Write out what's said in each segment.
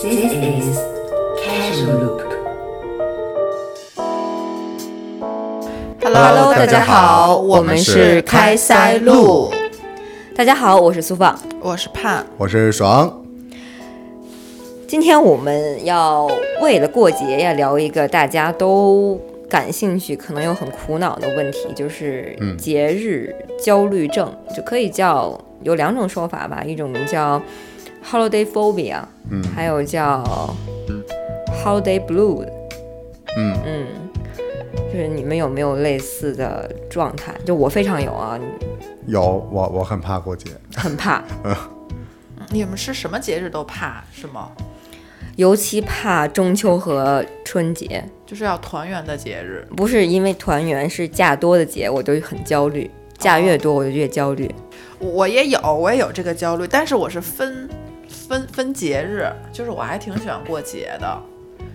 This is Casual Loop. Hello，大家好，我们是开塞露。大家好，我是苏放。我是盼，我是爽，今天我们要为了过节要聊一个大家都感兴趣，可能又很苦恼的问题，就是嗯节日焦虑症，就可以叫有两种说法吧，一种叫 holiday phobia，嗯还有叫 holiday blue，嗯嗯，就是你们有没有类似的状态？就我非常有啊，有我我很怕过节，很怕，你们是什么节日都怕是吗？尤其怕中秋和春节。就是要团圆的节日。不是因为团圆是假多的节，我就很焦虑。假越多，我就越焦虑。我我也有，我也有这个焦虑，但是我是分分分节日，就是我还挺喜欢过节的，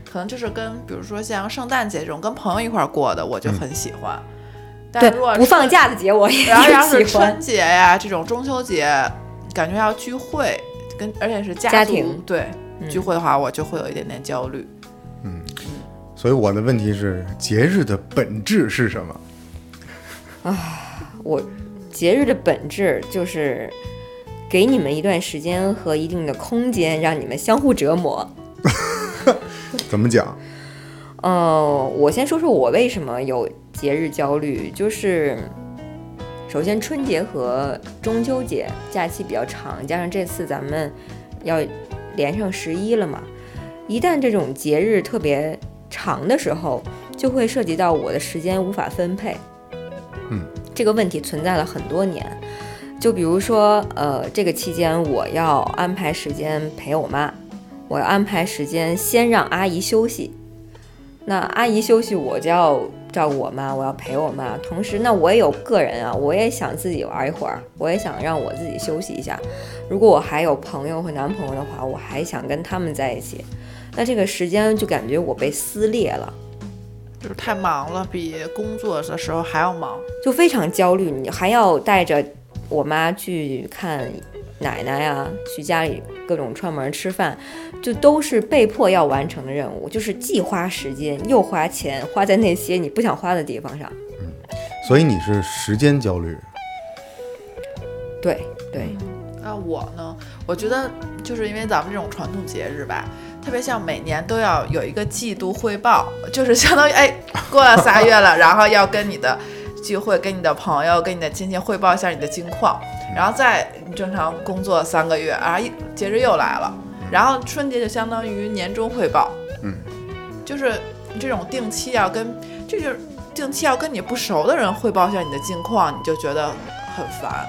可能就是跟比如说像圣诞节这种跟朋友一块儿过的，我就很喜欢。但对如果，不放假的节我也然后要是 喜欢春。节呀这种中秋节，感觉要聚会，跟而且是家家庭对、嗯聚会的话，我就会有一点点焦虑。嗯所以我的问题是节日的本质是什么？啊我节日的本质就是给你们一段时间和一定的空间，让你们相互折磨。怎么讲？呃，我先说说我为什么有节日焦虑，就是首先春节和中秋节假期比较长，加上这次咱们要连上十一了嘛，一旦这种节日特别长的时候，就会涉及到我的时间无法分配。嗯，这个问题存在了很多年。就比如说，呃，这个期间我要安排时间陪我妈，我要安排时间先让阿姨休息，那阿姨休息，我就要照顾我妈，我要陪我妈。同时，那我也有个人啊，我也想自己玩一会儿，我也想让我自己休息一下。如果我还有朋友和男朋友的话，我还想跟他们在一起。那这个时间就感觉我被撕裂了，就是太忙了，比工作的时候还要忙。就非常焦虑。你还要带着我妈去看奶奶呀、去家里各种串门吃饭，就都是被迫要完成的任务，就是既花时间又花钱，花在那些你不想花的地方上。嗯所以你是时间焦虑，对对，那我呢？我觉得就是因为咱们这种传统节日吧，特别像每年都要有一个季度汇报，就是相当于哎，过了仨月了，然后要跟你的聚会、跟你的朋友、跟你的亲戚汇报一下你的近况，然后再你正常工作三个月，啊，一节日又来了，然后春节就相当于年终汇报，嗯，就是这种定期要跟，这就是定期要跟你不熟的人汇报一下你的近况，你就觉得很烦。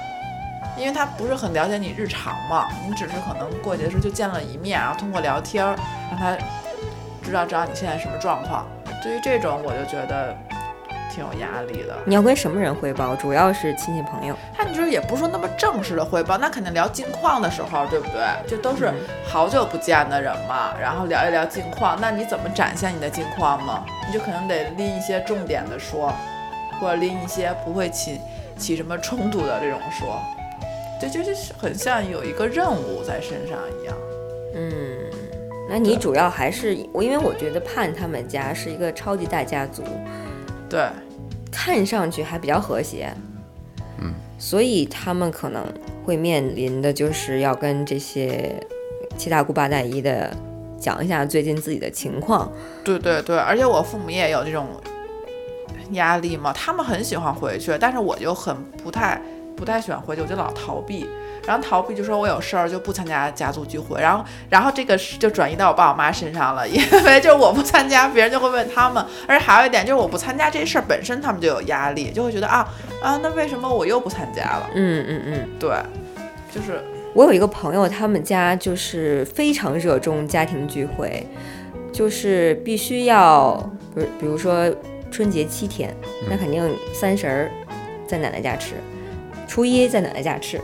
因为他不是很了解你日常嘛，你只是可能过节的时候就见了一面，然后通过聊天儿让他知道知道你现在什么状况。对于这种，我就觉得挺有压力的。你要跟什么人汇报？主要是亲戚朋友。他你就是也不是说那么正式的汇报，那肯定聊近况的时候，对不对？就都是好久不见的人嘛，然后聊一聊近况，那你怎么展现你的近况呢？你就可能得拎一些重点的说，或者拎一些不会起起什么冲突的这种说。对，就就是很像有一个任务在身上一样。嗯，那你主要还是我，因为我觉得盼他们家是一个超级大家族，对，看上去还比较和谐。嗯，所以他们可能会面临的就是要跟这些七大姑八大姨的讲一下最近自己的情况。对对对，而且我父母也有这种压力嘛，他们很喜欢回去，但是我就很不太不太喜欢回去，我就老逃避。然后逃避就说我有事儿就不参加家族聚会，然后然后这个是就转移到我爸我妈身上了，因为就是我不参加，别人就会问他们，而且还有一点就是我不参加这事儿本身他们就有压力，就会觉得啊啊那为什么我又不参加了？嗯嗯嗯，对，就是我有一个朋友，他们家就是非常热衷家庭聚会，就是必须要，比如比如说春节七天，那肯定三十儿在奶奶家吃，初一在奶奶家吃，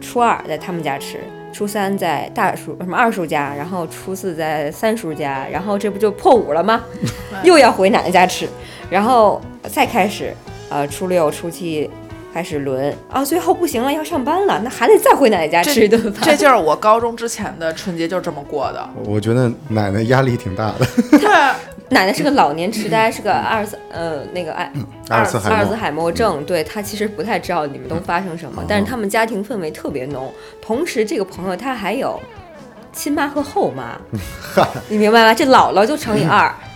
初二在他们家吃，初三在大叔什么二叔家，然后初四在三叔家，然后这不就破五了吗？又要回奶奶家吃，然后再开始，呃，初六、初七开始轮啊，最后不行了，要上班了，那还得再回奶奶家吃一顿饭。这就是我高中之前的春节就这么过的。我觉得奶奶压力挺大的，对，奶奶是个老年痴呆，是个阿尔茨呃那个艾阿尔茨海默。阿尔茨海默症，对她其实不太知道你们都发生什么，但是他们家庭氛围特别浓。同时，这个朋友他还有亲妈和后妈，你明白吗？这姥姥就乘以二。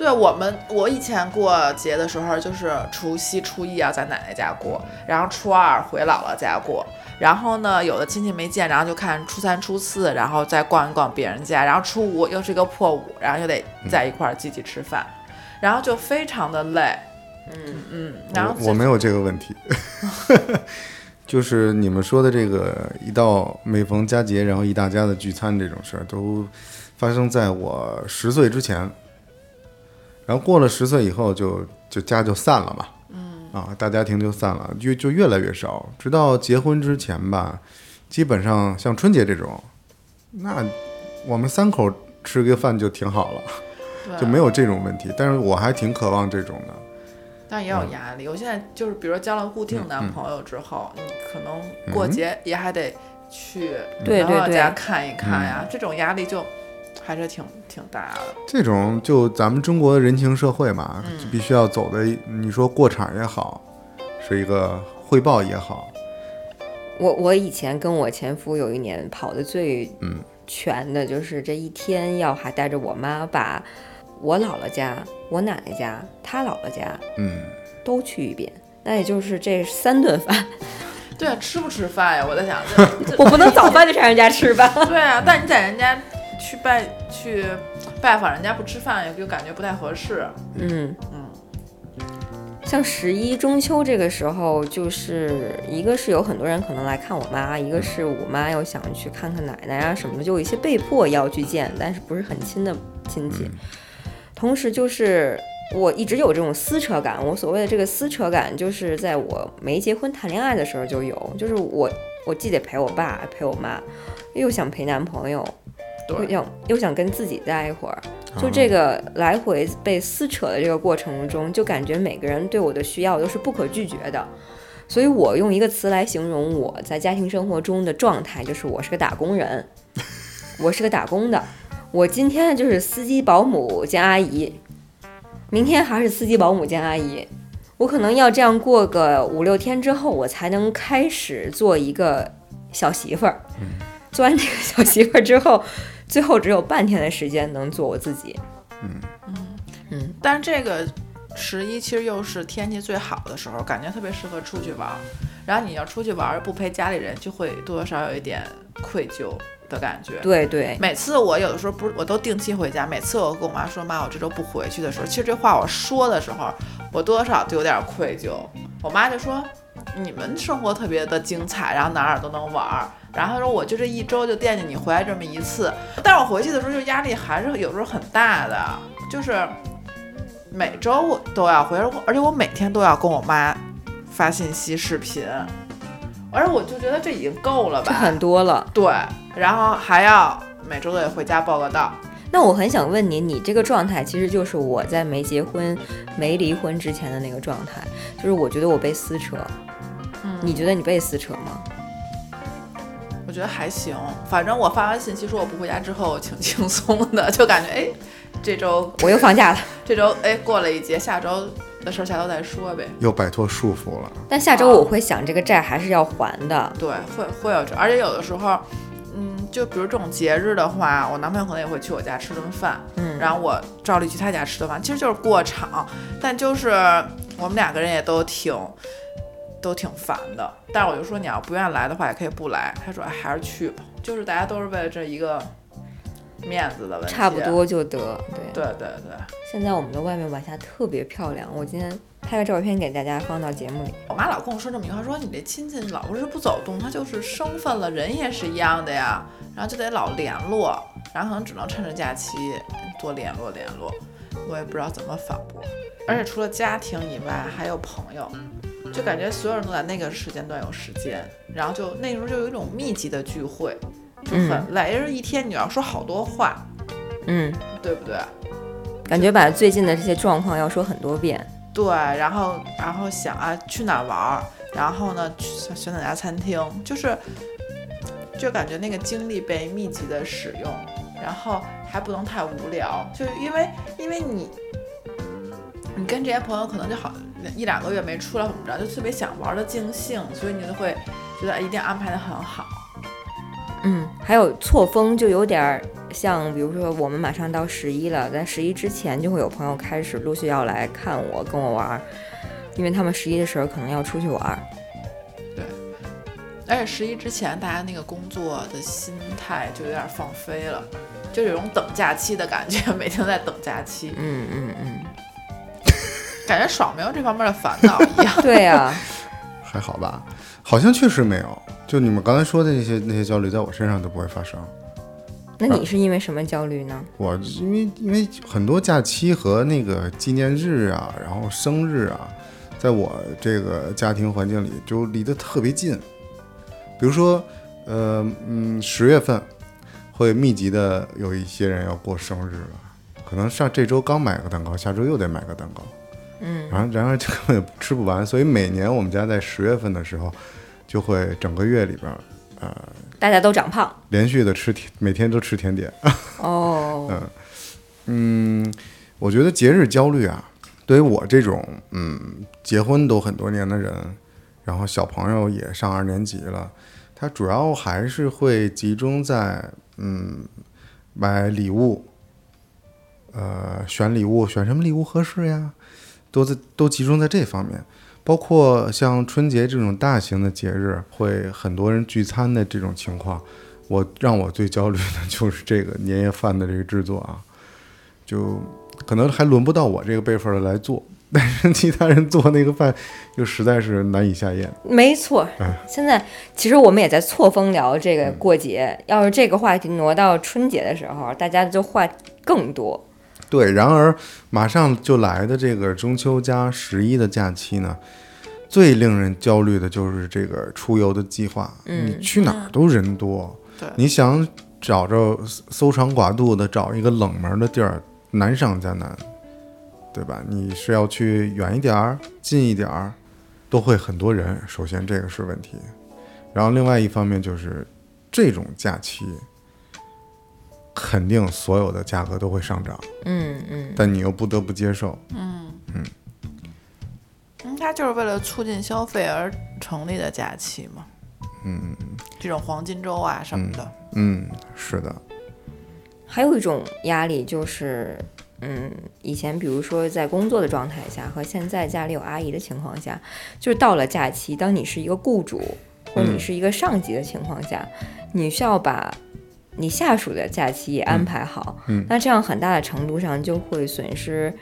对我们，我以前过节的时候，就是除夕、初一要在奶奶家过，然后初二回姥姥家过，然后呢，有的亲戚没见，然后就看初三、初四，然后再逛一逛别人家，然后初五又是一个破五，然后又得在一块儿集体吃饭，然后就非常的累。嗯嗯，然后我我没有这个问题，就是你们说的这个，一到每逢佳节，然后一大家子聚餐这种事儿，都发生在我十岁之前。然后过了十岁以后就，就家就散了嘛，嗯，啊，大家庭就散了，就就越来越少，直到结婚之前吧，基本上像春节这种，那我们三口吃个饭就挺好了，就没有这种问题。但是我还挺渴望这种的，但也有压力。我现在就是，比如交了固定男朋友之后，你可能过节也还得去男朋友家看一看呀，这种压力就还是挺挺大的。这种就咱们中国人情社会嘛，就必须要走的。你说过场也好，是一个汇报也好，我我以前跟我前夫有一年跑的最嗯全的，就是这一天要还带着我妈把我姥姥家、我奶奶家、他姥姥家嗯，都去一遍，那也就是这三顿饭，对啊，吃不吃饭呀？我在想，我不能早饭就上人家吃吧？对啊，但你在人家去拜去拜访人家不吃饭，也就感觉不太合适。嗯嗯。像十一中秋这个时候，就是一个是有很多人可能来看我妈，一个是我妈又想去看看奶奶啊什么的，就有一些被迫要去见，但是不是很亲的亲戚。同时就是我一直有这种撕扯感，我所谓的这个撕扯感，就是在我没结婚谈恋爱的时候就有，就是我我既得陪我爸陪我妈，又想陪男朋友，又对，想又想跟自己待一会儿，就这个来回被撕扯的这个过程中，就感觉每个人对我的需要都是不可拒绝的。所以我用一个词来形容我在家庭生活中的状态，就是我是个打工人，我是个打工的。我今天就是司机、保姆兼阿姨，明天还是司机、保姆兼阿姨。我可能要这样过个五六天之后，我才能开始做一个小媳妇儿。做完这个小媳妇儿之后，最后只有半天的时间能做我自己。嗯嗯嗯但是这个十一其实又是天气最好的时候，感觉特别适合出去玩儿。然后你要出去玩儿不陪家里人，就会多多少少有一点愧疚的感觉。对对，每次我有的时候不是我都定期回家，每次我跟我妈说妈我这周不回去的时候，其实这话我说的时候，我多多少少都有点愧疚。我妈就说你们生活特别的精彩，然后哪儿哪儿都能玩儿。然后他说我就这一周就惦记你回来这么一次，但是我回去的时候就压力还是有时候很大的，就是每周我都要回来，而且我每天都要跟我妈发信息视频，而且我就觉得这已经够了吧，这很多了。对，然后还要每周都得回家报个到。那我很想问你，你这个状态其实就是我在没结婚、没离婚之前的那个状态，就是我觉得我被撕扯。嗯你觉得你被撕扯吗？我觉得还行，反正我发完信息说我不回家之后，挺 轻松的，就感觉哎，这周我又放假了，这周哎过了一节，下周的事儿下周再说呗。又摆脱束缚了。但下周我会想这个债还是要还的。对，会会有这，而且有的时候，嗯，就比如这种节日的话，我男朋友可能也会去我家吃顿饭，嗯，然后我照例去他家吃顿饭，其实就是过场，但就是我们两个人也都挺都挺烦的。但是我就说你要不愿意来的话，也可以不来。他说哎，还是去吧，就是大家都是为了这一个面子的问题。差不。多就得。对，对对对，现在我们的外面晚霞特别漂亮，我今天拍个照片给大家放到节目里。我妈老跟我说这么一句话，说你这亲戚老不是不走动，他就是生分了，人也是一样的呀，然后就得老联络，然后可能只能趁着假期多联络联络。我也不知道怎么反驳。而且除了家庭以外，还有朋友，就感觉所有人都在那个时间段有时间，然后就那时候就有一种密集的聚会，就很累，因为一天你要说好多话，嗯，对不对？感觉把最近的这些状况要说很多遍。对，然后然后想啊去哪儿玩儿，然后呢去选哪家餐厅，就是就感觉那个精力被密集的使用，然后还不能太无聊，就是因为因为你你跟这些朋友可能就好一两个月没出来怎么着，就特别想玩的尽兴，所以你就会觉得哎一定安排的很好。嗯，还有错峰就有点儿像，比如说我们马上到十一了，在十一之前就会有朋友开始陆续要来看我，跟我玩儿，因为他们十一的时候可能要出去玩儿。而且十一之前，大家那个工作的心态就有点放飞了，就有种等假期的感觉，每天在等假期，嗯嗯嗯，感觉爽没有这方面的烦恼一样。对呀、还好吧？好像确实没有。就你们刚才说的那些那些焦虑，在我身上都不会发生。那你是因为什么焦虑呢？我因为因为很多假期和那个纪念日啊，然后生日啊，在我这个家庭环境里就离得特别近。比如说，呃嗯，十月份会密集的有一些人要过生日了，可能上这周刚买个蛋糕，下周又得买个蛋糕。嗯，然后然而这根本吃不完，所以每年我们家在十月份的时候，就会整个月里边儿，呃，大家都长胖连续的吃甜，每天都吃甜点。哦。嗯，我觉得节日焦虑啊，对于我这种嗯结婚都很多年的人，然后小朋友也上二年级了，他主要还是会集中在嗯买礼物，呃选礼物，选什么礼物合适呀，都在都集中在这方面。包括像春节这种大型的节日，会很多人聚餐的这种情况，我让我最焦虑的 就是这个年夜饭的这个制作啊。就可能还轮不到我这个辈分的来做，但是其他人做那个饭又实在是难以下咽。没错，现在其实我们也在错峰聊这个过节。要是这个话题挪到春节的时候，大家就话更多。对，然而马上就来的这个中秋加十一的假期呢，最令人焦虑的就是这个出游的计划。嗯你去哪儿都人多，对你想找着搜肠刮肚的找一个冷门的地儿，难上加难，对吧？你是要去远一点儿、近一点儿，都会很多人。首先这个是问题，然后另外一方面就是这种假期。肯定所有的价格都会上涨，嗯嗯，但你又不得不接受。嗯，嗯，应该就是为了促进消费而成立的假期嘛。嗯这种黄金周啊什么的，嗯，是的，还有一种压力就是，嗯，以前比如说在工作的状态下和现在家里有阿姨的情况下，就是到了假期，当你是一个雇主或者你是一个上级的情况下，你需要把你下属的假期也安排好。嗯那这样很大的程度上就会损失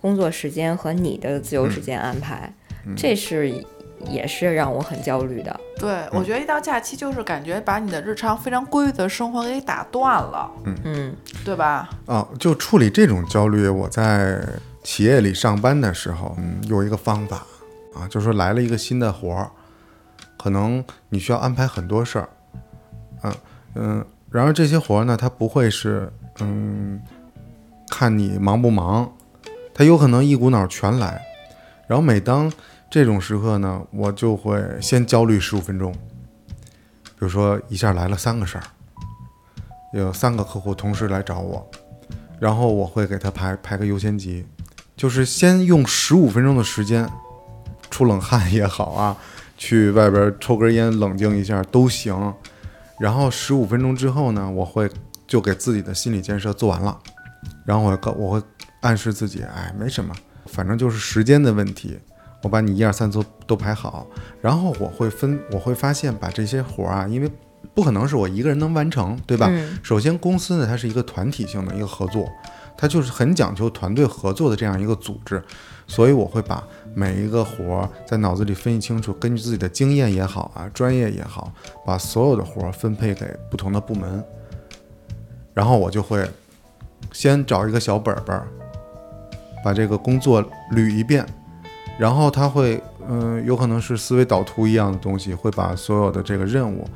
工作时间和你的自由时间安排，嗯这是也是让我很焦虑的。对我觉得一到假期就是感觉把你的日常非常规律的生活给打断了，嗯对吧？啊，就处理这种焦虑，我在企业里上班的时候，嗯，有一个方法啊，就是说来了一个新的活儿，可能你需要安排很多事儿，嗯嗯，然而这些活呢，它不会是嗯，看你忙不忙，它有可能一股脑全来，然后每当这种时刻呢，我就会先焦虑十五分钟，比如说一下来了三个事儿。有三个客户同时来找我，然后我会给他排排个优先级，就是先用十五分钟的时间出冷汗也好啊，去外边抽根烟冷静一下都行。然后十五分钟之后呢，我会就给自己的心理建设做完了，然后我告我会暗示自己，哎，没什么，反正就是时间的问题。我把你一二三都都排好，然后我会分，我会发现把这些活儿啊，因为不可能是我一个人能完成，对吧？嗯首先，公司呢，它是一个团体性的一个合作，它就是很讲究团队合作的这样一个组织，所以我会把每一个活儿在脑子里分析清楚，根据自己的经验也好啊，专业也好，把所有的活儿分配给不同的部门，然后我就会先找一个小本本儿，把这个工作捋一遍，然后他会，嗯、有可能是思维导图一样的东西，会把所有的这个任务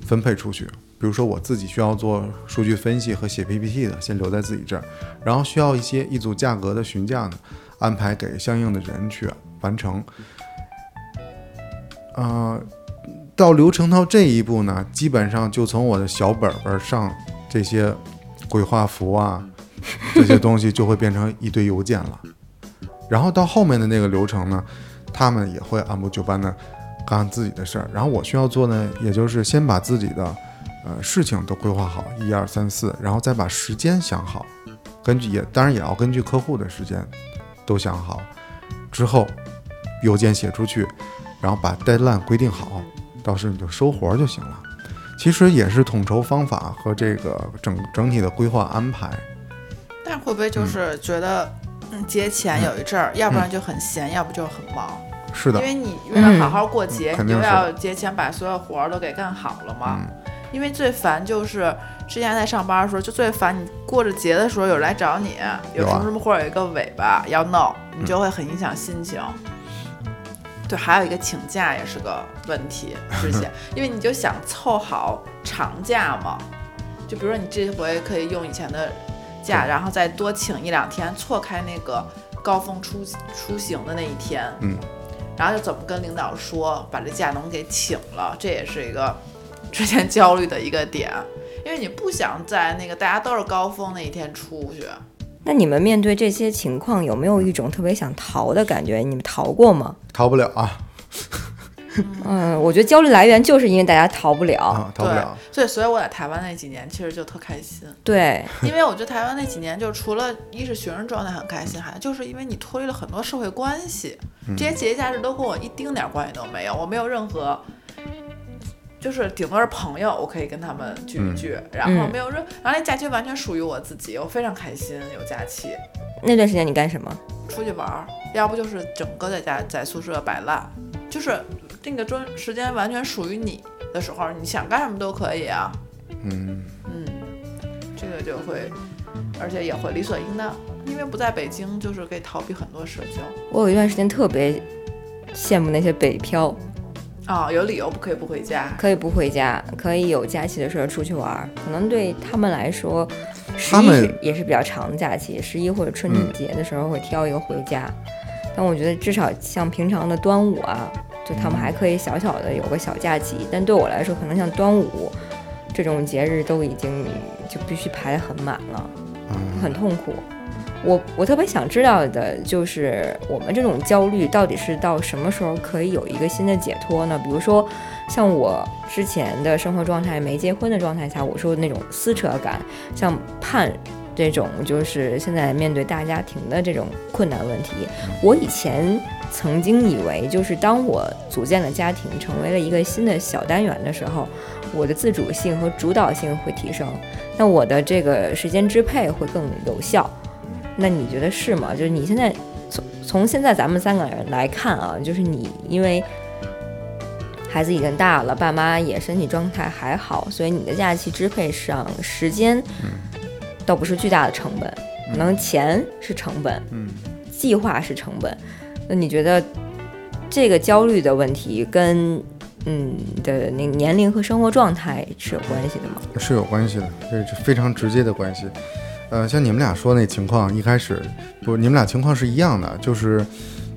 分配出去。比如说我自己需要做数据分析和写 PPT 的，先留在自己这儿，然后需要一些一组价格的询价的，安排给相应的人去完成。呃，到流程到这一步呢，基本上就从我的小本本上这些鬼画符啊，这些东西就会变成一堆邮件了。然后到后面的那个流程呢，他们也会按部就班的干自己的事儿。然后我需要做呢，也就是先把自己的呃事情都规划好，一二三四，然后再把时间想好，根据也当然也要根据客户的时间都想好，之后邮件写出去，然后把 deadline 规定好，到时候你就收活儿就行了。其实也是统筹方法和这个整整体的规划安排。但会不会就是觉得，嗯，节前有一阵儿，要不然就很闲，要不就很忙。是的因，为你为了好好过节，你就定要节前把所有活儿都给干好了嘛。嗯因为最烦就是之前在上班的时候，就最烦你过着节的时候有人来找你，有什么什么或者有一个尾巴要弄，你就会很影响心情。对，还有一个请假也是个问题。之前，因为你就想凑好长假嘛，就比如说你这回可以用以前的假，然后再多请一两天，错开那个高峰出出行的那一天。嗯，然后就怎么跟领导说，把这假能给请了，这也是一个之前焦虑的一个点，因为你不想在那个大家都是高峰那一天出去。那你们面对这些情况，有没有一种特别想逃的感觉？你们逃过吗？逃不了啊 嗯，我觉得焦虑来源就是因为大家逃不了。啊，逃不对了。，所以所以我在台湾那几年其实就特开心，对，因为我觉得台湾那几年就除了一是学生状态很开心，还就是因为你脱离了很多社会关系，这些节假日都跟我一丁点儿关系都没有，我没有任何。就是顶多是朋友，我可以跟他们聚一聚，然后嗯没有任，然后那假期完全属于我自己，我非常开心有假期。那段时间你干什么？出去玩儿，要不就是整个在家在宿舍摆烂，就是那个专时间完全属于你的时候，你想干什么都可以啊。嗯，嗯，这个就会，而且也会理所应当，因为不在北京，就是可以逃避很多社交我有一段时间特别羡慕那些北漂，啊、有理由不可以不回家。可以不回家，可以有假期的时候出去玩儿。可能对他们来说，十一他们是也是比较长的假期，十一或者春节的时候会挑一个回家。但我觉得至少像平常的端午啊，就他们还可以小小的有个小假期。但对我来说，可能像端午这种节日都已经就必须排得很满了，很痛苦。我我特别想知道的就是，我们这种焦虑到底是到什么时候可以有一个新的解脱呢？比如说，像我之前的生活状态，没结婚的状态下，我说的那种撕扯感，像盼这种，就是现在面对大家庭的这种困难问题，我以前曾经以为，就是当我组建了家庭，成为了一个新的小单元的时候，我的自主性和主导性会提升，那我的这个时间支配会更有效。那你觉得是吗？就是你现在从从现在咱们三个人来看啊，就是你因为孩子已经大了，爸妈也身体状态还好，所以你的假期支配上时间倒不是巨大的成本，可能钱是成本，嗯，计划是成本。那你觉得这个焦虑的问题跟嗯的那个年龄和生活状态是有关系的吗？是有关系的，这是非常直接的关系。呃，像你们俩说那情况，一开始不，你们俩情况是一样的，就是，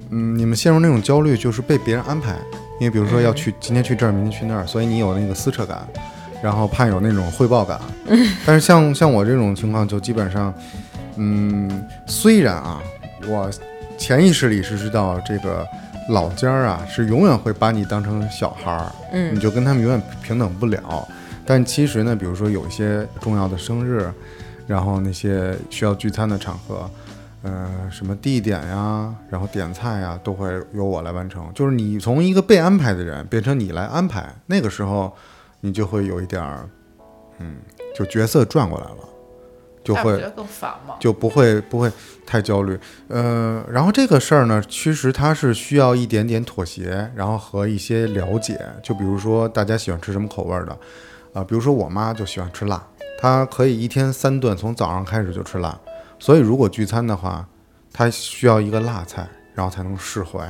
嗯，你们陷入那种焦虑，就是被别人安排，因为比如说要去今天去这儿，明天去那儿，所以你有那个撕扯感，然后怕有那种汇报感。但是像像我这种情况，就基本上，嗯，虽然啊，我潜意识里是知道这个老家儿啊是永远会把你当成小孩儿，嗯你就跟他们永远平等不了。但其实呢，比如说有一些重要的生日，然后那些需要聚餐的场合，呃，什么地点呀，然后点菜呀，都会由我来完成。就是你从一个被安排的人变成你来安排，那个时候你就会有一点儿，嗯，就角色转过来了，就会。就不会不会太焦虑。呃，然后这个事儿呢，其实它是需要一点点妥协，然后和一些了解。就比如说大家喜欢吃什么口味儿的，啊、比如说我妈就喜欢吃辣，她可以一天三顿，从早上开始就吃辣。所以如果聚餐的话，他需要一个辣菜，然后才能释怀。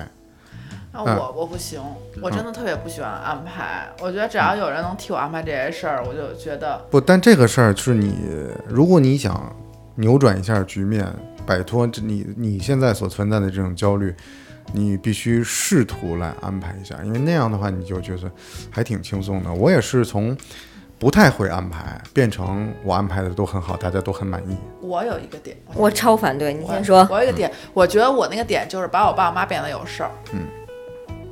啊，嗯我我不行，我真的特别不喜欢安排。我觉得只要有人能替我安排这些事儿，我就觉得不，但这个事儿是你，如果你想扭转一下局面，摆脱这你你现在所存在的这种焦虑，你必须试图来安排一下，因为那样的话你就觉得还挺轻松的。我也是从不太会安排变成我安排的都很好，大家都很满意。我有一个点，我超反对，你先说。我有一个点，我觉得我那个点就是把我爸我妈变得有事儿。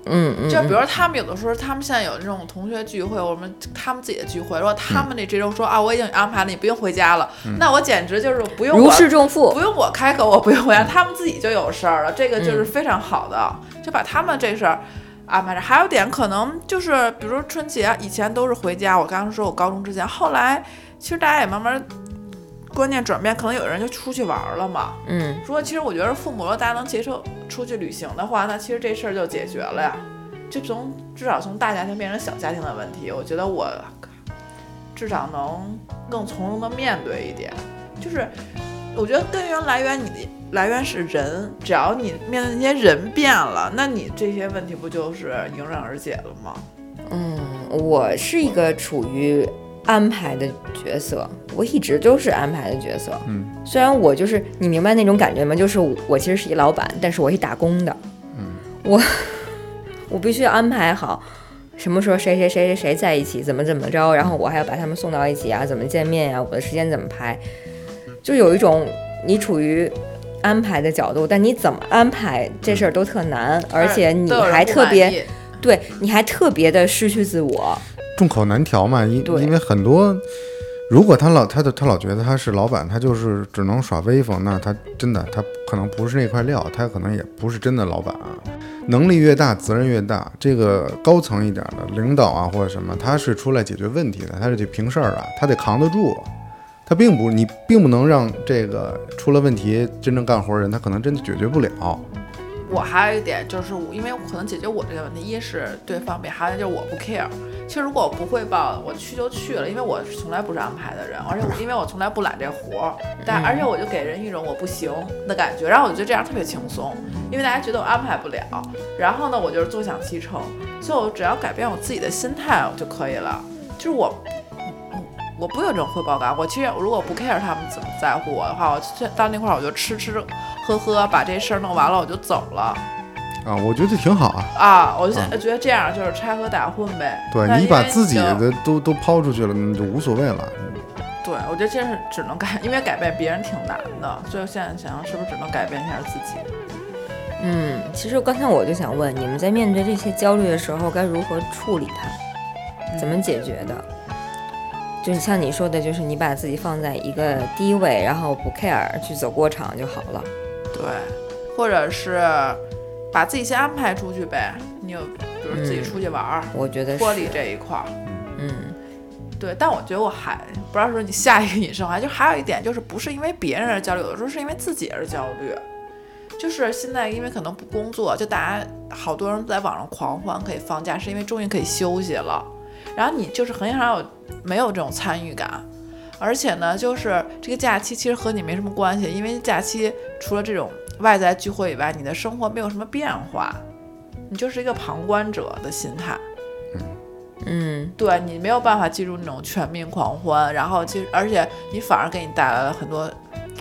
嗯嗯，就比如他们有的时候，他们现在有这种同学聚会，我们他们自己的聚会，如果他们那这周说啊，我已经安排了，你不用回家了，那我简直就是不用如我释重负不。用我开口，我不用回家，他们自己就有事儿了，这个就是非常好的，就把他们这事儿安排着。还有点可能就是，比如说春节以前都是回家，我刚刚说我高中之前，后来其实大家也慢慢观念转变，可能有人就出去玩儿了嘛。嗯，如果其实我觉得父母如果大家能接受出去旅行的话，那其实这事儿就解决了呀，就从至少从大家庭变成小家庭的问题，我觉得我至少能更从容的面对一点。就是我觉得根源来源你的来源是人，只要你面对那些人变了，那你这些问题不就是迎刃而解了吗？嗯，我是一个处于安排的角色，我一直都是安排的角色。嗯，虽然我就是你明白那种感觉吗？就是我其实是一老板，但是我是打工的。嗯，我我必须安排好什么时候谁谁谁谁谁在一起，怎么怎么着，然后我还要把他们送到一起啊，怎么见面呀、我的时间怎么排，就有一种你处于。安排的角度，但你怎么安排这事儿都特难，而且你还特别对，你还特别的失去自我。众口难调嘛，因因为很多，如果他老他的他老觉得他是老板，他就是只能耍威风，那他真的他可能不是那块料，他可能也不是真的老板啊。能力越大，责任越大。这个高层一点的领导啊，或者什么，他是出来解决问题的，他是去平事儿啊，他得扛得住。他并不，你并不能让这个出了问题真正干活人，他可能真的解决不了。我还有一点就是我，因为我可能解决我这个问题，一是对方便，还有就是我不 care。其实如果我不汇报，我去就去了，因为我从来不是安排的人，而且我 因为我从来不揽这活儿，但而且我就给人一种我不行的感觉，然后我就觉得这样特别轻松，因为大家觉得我安排不了，然后呢，我就是坐享其成，所以我只要改变我自己的心态就可以了。就是我，嗯我不有这种汇报感，我其实如果不 care 他们怎么在乎我的话，我去到那块儿我就吃吃喝喝，把这事儿弄完了我就走了。啊，我觉得挺好啊。啊，我就想觉得这样就是拆和打混呗。对你把自己的都都抛出去了，那就无所谓了。对，我觉得这是只能改，因为改变别人挺难的，所以现在想想是不是只能改变一下自己？嗯，其实刚才我就想问，你们在面对这些焦虑的时候，该如何处理它？怎么解决的？就是像你说的，就是你把自己放在一个低位，然后不 care 去走过场就好了。对，或者是把自己先安排出去呗。你有，比如自己嗯出去玩儿，我觉得脱离，这一块儿。嗯对，但我觉得我还不知道说你下一个 隐身还就还有一点就是不是因为别人而焦虑，有的时候是因为自己而焦虑。就是现在因为可能不工作，就大家好多人在网上狂欢可以放假，是因为终于可以休息了。然后你就是很少有没有这种参与感，而且呢，就是这个假期其实和你没什么关系，因为假期除了这种外在聚会以外，你的生活没有什么变化，你就是一个旁观者的心态。嗯，对你没有办法进入那种全民狂欢，然后其实而且你反而给你带来了很多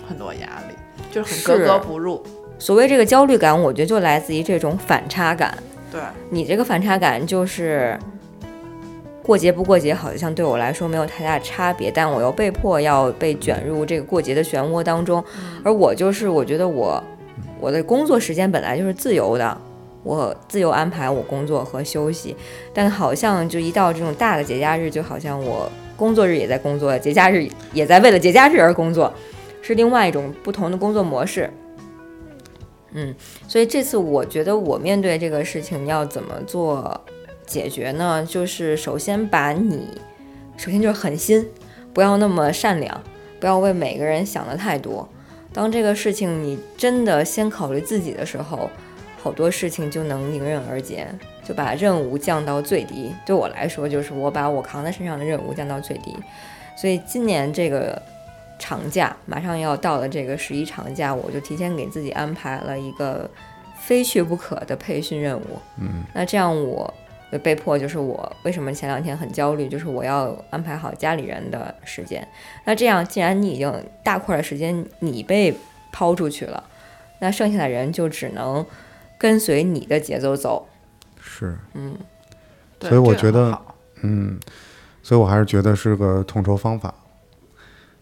很多压力，就是很格格不入。所谓这个焦虑感，我觉得就来自于这种反差感。对，你这个反差感就是过节不过节，好像对我来说没有太大差别，但我又被迫要被卷入这个过节的漩涡当中，而我就是我觉得我我的工作时间本来就是自由的。我自由安排我工作和休息，但好像就一到这种大的节假日，就好像我工作日也在工作，节假日也在为了节假日而工作，是另外一种不同的工作模式。嗯，所以这次我觉得我面对这个事情要怎么做解决呢？就是首先把你，首先就是狠心，不要那么善良，不要为每个人想的太多。当这个事情你真的先考虑自己的时候，好多事情就能迎刃而解，就把任务降到最低。对我来说，就是我把我扛在身上的任务降到最低。所以今年这个长假马上要到了，这个十一长假，我就提前给自己安排了一个非去不可的培训任务。嗯，那这样我就被迫，就是我为什么前两天很焦虑，就是我要安排好家里人的时间。那这样，既然你已经大块的时间你被抛出去了，那剩下的人就只能跟随你的节奏走。是，嗯所以我觉得嗯，所以我还是觉得是个统筹方法。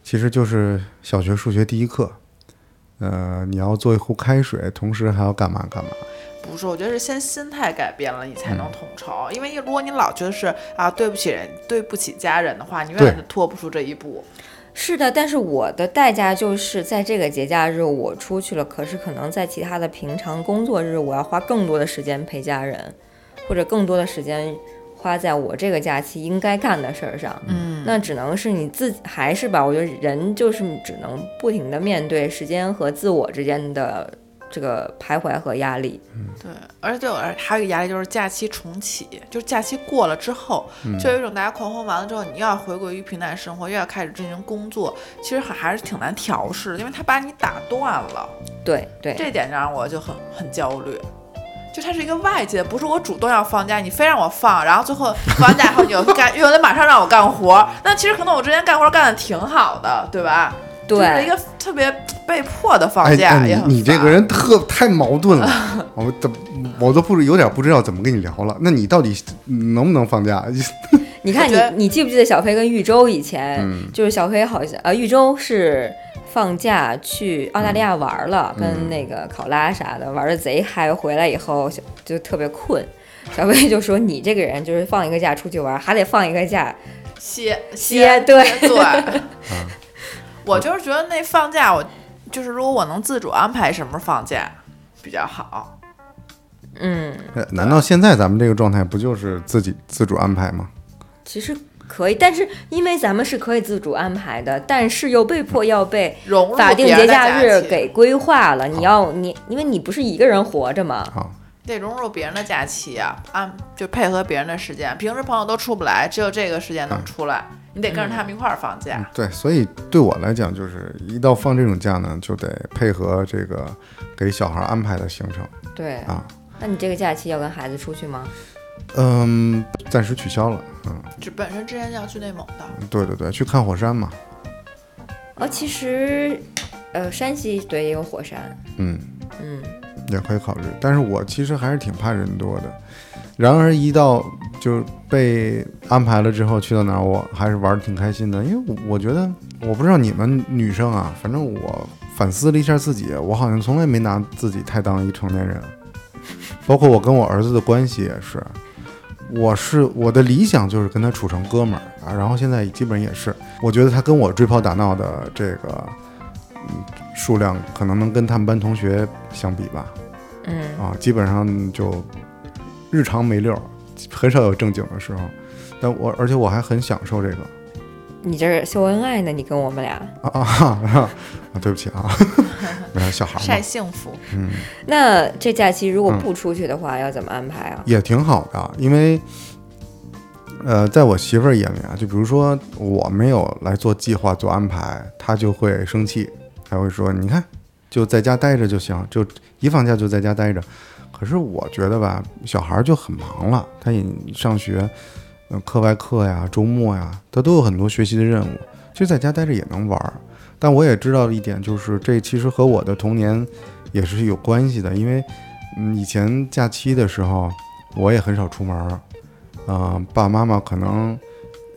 其实就是小学数学第一课，呃，你要做一壶开水，同时还要干嘛干嘛。不是，我觉得是先心态改变了，你才嗯能统筹。因为如果你老觉得是啊对不起人、对不起家人的话，你永远都拖不出这一步。是的，但是我的代价就是在这个节假日我出去了，可是可能在其他的平常工作日，我要花更多的时间陪家人，或者更多的时间花在我这个假期应该干的事儿上。嗯，那只能是你自己，还是吧？我觉得人就是只能不停的面对时间和自我之间的这个徘徊和压力。对，而且对我而还有一个压力就是假期重启，就是假期过了之后，嗯就有一种大家狂欢完了之后，你又要回归于平淡生活，又要开始进行工作，其实还还是挺难调试的，因为他把你打断了，对对，这点让我就很很焦虑。就它是一个外界，不是我主动要放假，你非让我放，然后最后放完假以后你又干，又得马上让我干活，那其实可能我之前干活干的挺好的，对吧？就是一，个特别被迫的放哎假，哎，你你这个人特太矛盾了，我怎我都不有点不知道怎么跟你聊了。那你到底能不能放假？你看你你记不记得小飞跟玉州以前，嗯就是小飞好像呃玉州是放假去澳大利亚玩了，跟那个考拉啥的玩的贼嗨，回来以后就特别困。小飞就说：“你这个人就是放一个假出去玩，还得放一个假歇歇对对。我就是觉得那放假，我就是如果我能自主安排什么时候放假比较好。嗯，呃难道现在咱们这个状态不就是自己自主安排吗？其实可以，但是因为咱们是可以自主安排的，但是又被迫要被法定节假日给规划了。你要你，因为你不是一个人活着嘛，好，得融入别人的假期啊，按就配合别人的时间。平时朋友都出不来，只有这个时间能出来，你得跟着他们一块儿放假。对，所以对我来讲，就是一到放这种假呢，就得配合这个给小孩安排的行程对。啊。那你这个假期要跟孩子出去吗？嗯，暂时取消了。嗯，这本身之前要去内蒙的，对对对，去看火山嘛。哦，其实，呃，山西对也有火山，嗯，嗯，也可以考虑。但是我其实还是挺怕人多的。然而一到就被安排了之后，去到哪儿我还是玩的挺开心的，因为我我觉得我不知道你们女生啊，反正我反思了一下自己，我好像从来没拿自己太当一成年人，包括我跟我儿子的关系也是。我是我的理想就是跟他处成哥们儿啊，然后现在基本也是，我觉得他跟我追跑打闹的这个嗯数量可能能跟他们班同学相比吧，嗯，啊，基本上就日常没溜儿，很少有正经的时候。但我而且我还很享受这个你这是秀恩爱呢？你跟我们俩，啊啊啊！啊对不起啊，没有小孩 晒，幸福。嗯那这假期如果嗯不出去的话，要怎么安排啊？也挺好的，因为呃，在我媳妇儿眼里啊，就比如说我没有来做计划、做安排，她就会生气，她会说：“你看，就在家待着就行，就一放假就在家待着。”可是我觉得吧，小孩儿就很忙了，他也上学，嗯，课外课呀、周末呀，他都有很多学习的任务。其实在家待着也能玩儿，但我也知道一点，就是这其实和我的童年也是有关系的，因为嗯，以前假期的时候，我也很少出门儿，啊、爸爸妈妈可能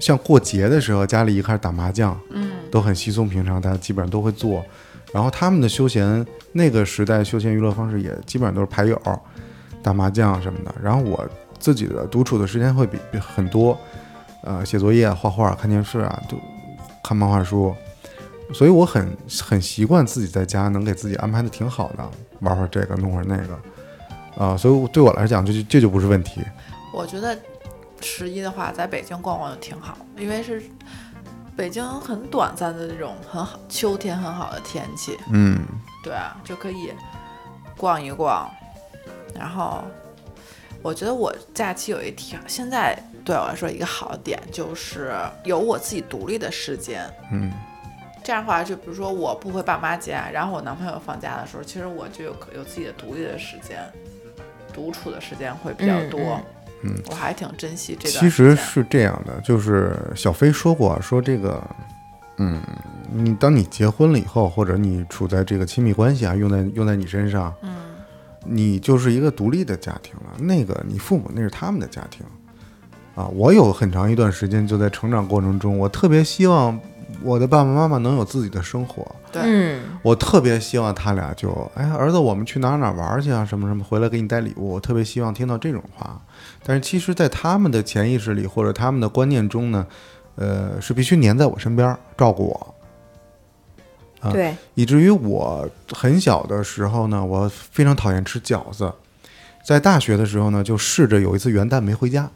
像过节的时候，家里一开始打麻将，嗯，都很稀松平常，大家基本上都会做。然后他们的休闲那个时代休闲娱乐方式也基本上都是牌友、打麻将什么的。然后我自己的独处的时间会比比很多，呃，写作业、画画、看电视啊，都看漫画书。所以我很很习惯自己在家能给自己安排的挺好的，玩会儿这个，弄会儿那个，啊、所以对我来讲，这就这就不是问题。我觉得十一的话，在北京逛逛就挺好，因为是北京很短暂的这种很好秋天很好的天气，嗯，对啊，就可以逛一逛。然后我觉得我假期有一条，现在对我来说一个好的点就是有我自己独立的时间。嗯，这样的话，就比如说我不回爸妈家，然后我男朋友放假的时候，其实我就有可有自己的独立的时间，独处的时间会比较多。嗯嗯我还挺珍惜这段其实是这样的，就是小飞说过，说这个，嗯，你当你结婚了以后，或者你处在这个亲密关系啊，用在用在你身上，嗯，你就是一个独立的家庭了。那个你父母那是他们的家庭啊。我有很长一段时间就在成长过程中，我特别希望我的爸爸妈妈能有自己的生活。对嗯我特别希望他俩就，哎，儿子，我们去哪儿哪儿玩儿去啊，什么什么，回来给你带礼物。我特别希望听到这种话，但是其实，在他们的潜意识里或者他们的观念中呢，呃，是必须黏在我身边儿照顾我，啊对，以至于我很小的时候呢，我非常讨厌吃饺子。在大学的时候呢，就试着有一次元旦没回家，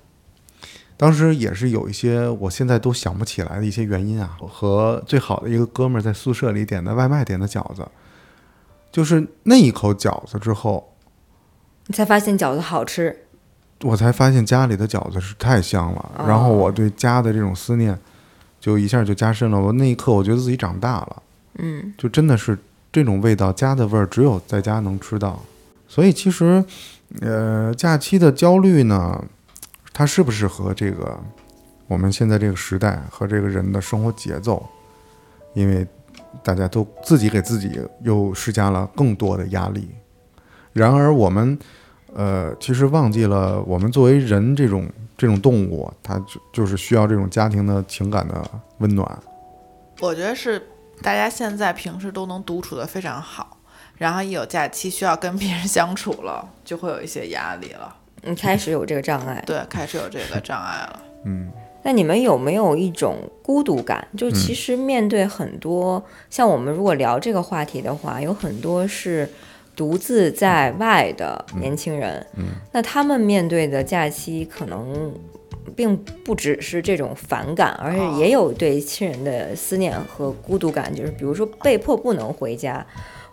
当时也是有一些我现在都想不起来的一些原因啊。和最好的一个哥们儿在宿舍里点的外卖点的饺子，就是那一口饺子之后，你才发现饺子好吃。我才发现家里的饺子是太香了，然后我对家的这种思念就一下就加深了。我那一刻我觉得自己长大了。嗯就真的是这种味道，家的味儿只有在家能吃到。所以其实，呃，假期的焦虑呢，它是不是和这个我们现在这个时代和这个人的生活节奏，因为大家都自己给自己又施加了更多的压力。然而我们，呃，其实忘记了，我们作为人这种这种动物，它就就是需要这种家庭的情感的温暖。我觉得是大家现在平时都能独处的非常好，然后一有假期需要跟别人相处了，就会有一些压力了。你开始有这个障碍。对，开始有这个障碍了。嗯。那你们有没有一种孤独感？就其实面对很多，像我们如果聊这个话题的话，有很多是独自在外的年轻人，那他们面对的假期可能并不只是这种反感，而且也有对亲人的思念和孤独感，就是比如说被迫不能回家。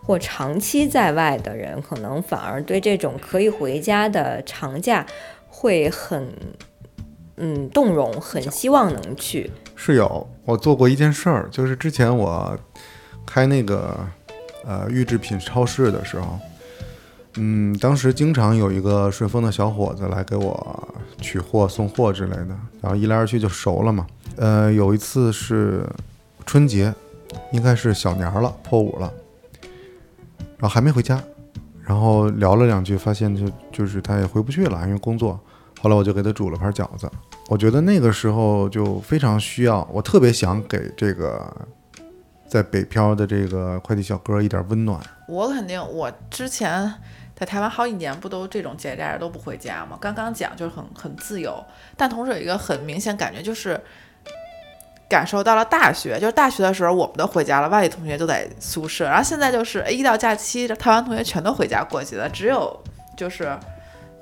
或长期在外的人，可能反而对这种可以回家的长假会很嗯动容，很希望能去。是有，我做过一件事儿，就是之前我开那个呃预制品超市的时候，嗯，当时经常有一个顺丰的小伙子来给我取货、送货之类的，然后一来二去就熟了嘛。呃，有一次是春节，应该是小年儿了，破五了，然后还没回家，然后聊了两句，发现就就是他也回不去了，因为工作。后来我就给他煮了盘饺子，我觉得那个时候就非常需要，我特别想给这个在北漂的这个快递小哥一点温暖。我肯定，我之前在台湾好几年，不都这种节假日都不回家吗？刚刚讲就是很很自由，但同时有一个很明显感觉，就是感受到了大学，就是大学的时候我们都回家了，外地同学都在宿舍，然后现在就是哎 一到假期，台湾同学全都回家过节了，只有就是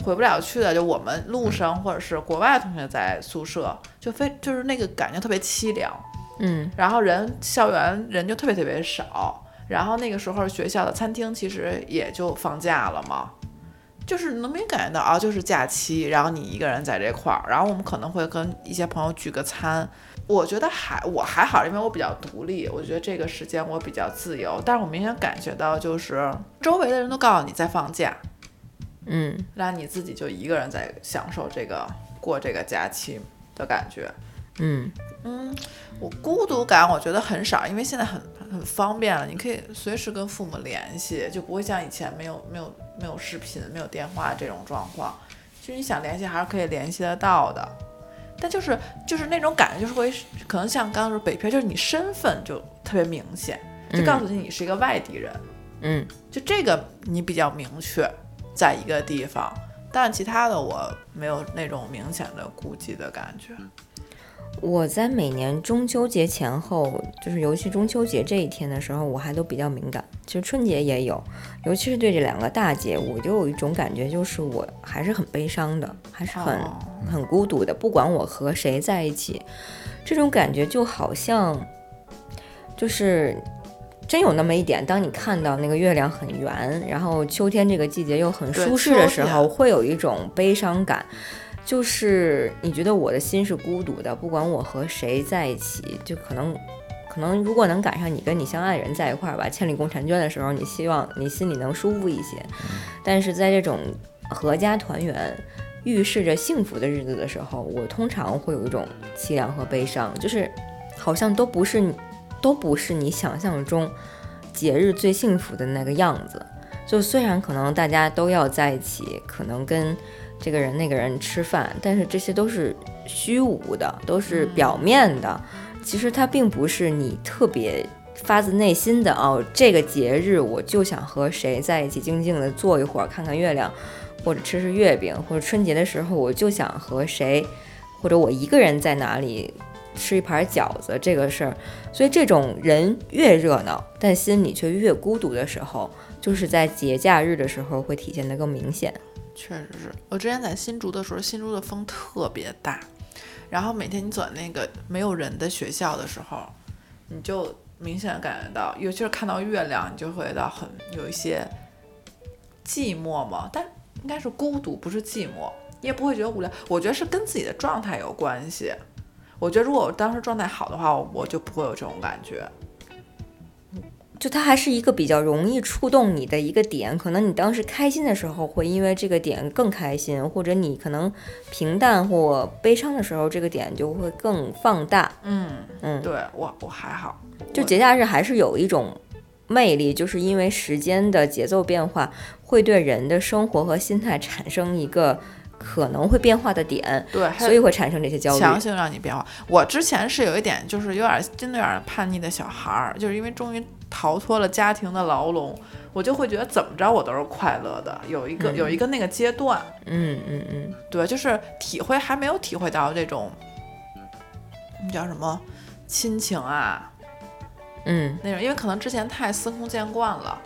回不了去的，就我们陆生或者是国外的同学在宿舍，就非就是那个感觉特别凄凉。嗯。然后人校园人就特别特别少，然后那个时候学校的餐厅其实也就放假了嘛，就是能明显感觉到啊，就是假期，然后你一个人在这块儿，然后我们可能会跟一些朋友聚个餐。我觉得还我还好，因为我比较独立，我觉得这个时间我比较自由，但是我明显感觉到就是周围的人都告诉你在放假，嗯。让你自己就一个人在享受这个过这个假期的感觉。嗯。嗯，我孤独感我觉得很少，因为现在很很方便了，你可以随时跟父母联系，就不会像以前没有没有没有视频、没有电话这种状况。其实你想联系还是可以联系得到的，但就是就是那种感觉，就是会可能像刚刚说北漂，就是你身份就特别明显，就告诉你你是一个外地人，嗯就这个你比较明确，在一个地方。但其他的我没有那种明显的孤寂的感觉。我在每年中秋节前后，就是尤其中秋节这一天的时候，我还都比较敏感。其实春节也有，尤其是对这两个大节，我就有一种感觉，就是我还是很悲伤的，还是很、哦很孤独的。不管我和谁在一起，这种感觉就好像，就是真有那么一点，当你看到那个月亮很圆，然后秋天这个季节又很舒适的时候，会有一种悲伤感。就是你觉得我的心是孤独的，不管我和谁在一起，就可能，可能如果能赶上你跟你相爱的人在一块儿吧，千里共婵娟的时候，你希望你心里能舒服一些。但是在这种合家团圆、预示着幸福的日子的时候，我通常会有一种凄凉和悲伤，就是好像都不是都不是你想象中节日最幸福的那个样子。就虽然可能大家都要在一起，可能跟这个人那个人吃饭，但是这些都是虚无的，都是表面的。其实它并不是你特别发自内心的哦，这个节日我就想和谁在一起静静的坐一会儿，看看月亮，或者吃吃月饼，或者春节的时候我就想和谁，或者我一个人在哪里吃一盘饺子这个事儿。所以这种人越热闹，但心里却越孤独的时候，就是在节假日的时候会体现得更明显。确实是我之前在新竹的时候，新竹的风特别大，然后每天你走那个没有人的学校的时候，你就明显感觉到，尤其是看到月亮，你就会到很有一些寂寞嘛，但应该是孤独，不是寂寞，你也不会觉得无聊。我觉得是跟自己的状态有关系。我觉得如果我当时状态好的话，我就不会有这种感觉。就它还是一个比较容易触动你的一个点，可能你当时开心的时候会因为这个点更开心，或者你可能平淡或悲伤的时候，这个点就会更放大。嗯嗯，对我我还好，就节假日还是有一种魅力，就是因为时间的节奏变化，会对人的生活和心态产生一个可能会变化的点，对，所以会产生这些焦虑。强行让你变化。我之前是有一点，就是有点真的有点叛逆的小孩儿，就是因为终于逃脱了家庭的牢笼，我就会觉得怎么着我都是快乐的。有一个、有一个那个阶段，嗯嗯嗯，对，就是体会还没有体会到这种，那叫什么亲情啊嗯，那种，因为可能之前太司空见惯了。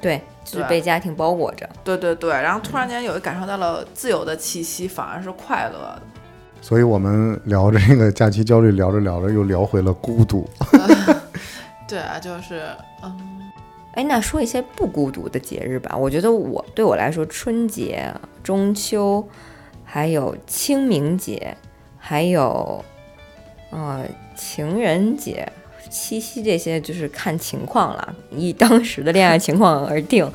对，就是被家庭包裹着。对对对，然后突然间有一感受到了自由的气息，反而是快乐的。所以我们聊这个假期焦虑，聊着聊着又聊回了孤独。对啊，就是嗯，哎，那说一些不孤独的节日吧。我觉得我对我来说，春节、中秋，还有清明节，还有呃情人节、七夕这些，就是看情况了，以当时的恋爱情况而定。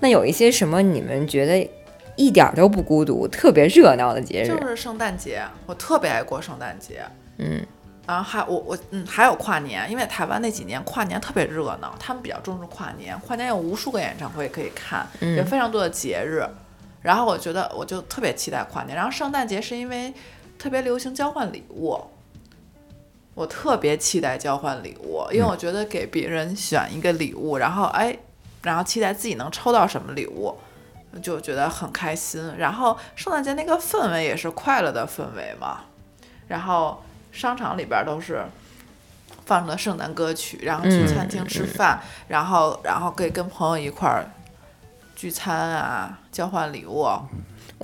那有一些什么你们觉得一点儿都不孤独、特别热闹的节日？就是圣诞节，我特别爱过圣诞节。嗯然后还我我嗯还有跨年，因为台湾那几年跨年特别热闹，他们比较重视跨年，跨年有无数个演唱会可以看，有嗯非常多的节日。然后我觉得我就特别期待跨年，然后圣诞节是因为特别流行交换礼物，我特别期待交换礼物，因为我觉得给别人选一个礼物，然后哎，然后期待自己能抽到什么礼物，就觉得很开心。然后圣诞节那个氛围也是快乐的氛围嘛，然后商场里边儿都是放着圣诞歌曲，然后去嗯餐厅吃饭，然后然后可以跟朋友一块儿聚餐啊，交换礼物。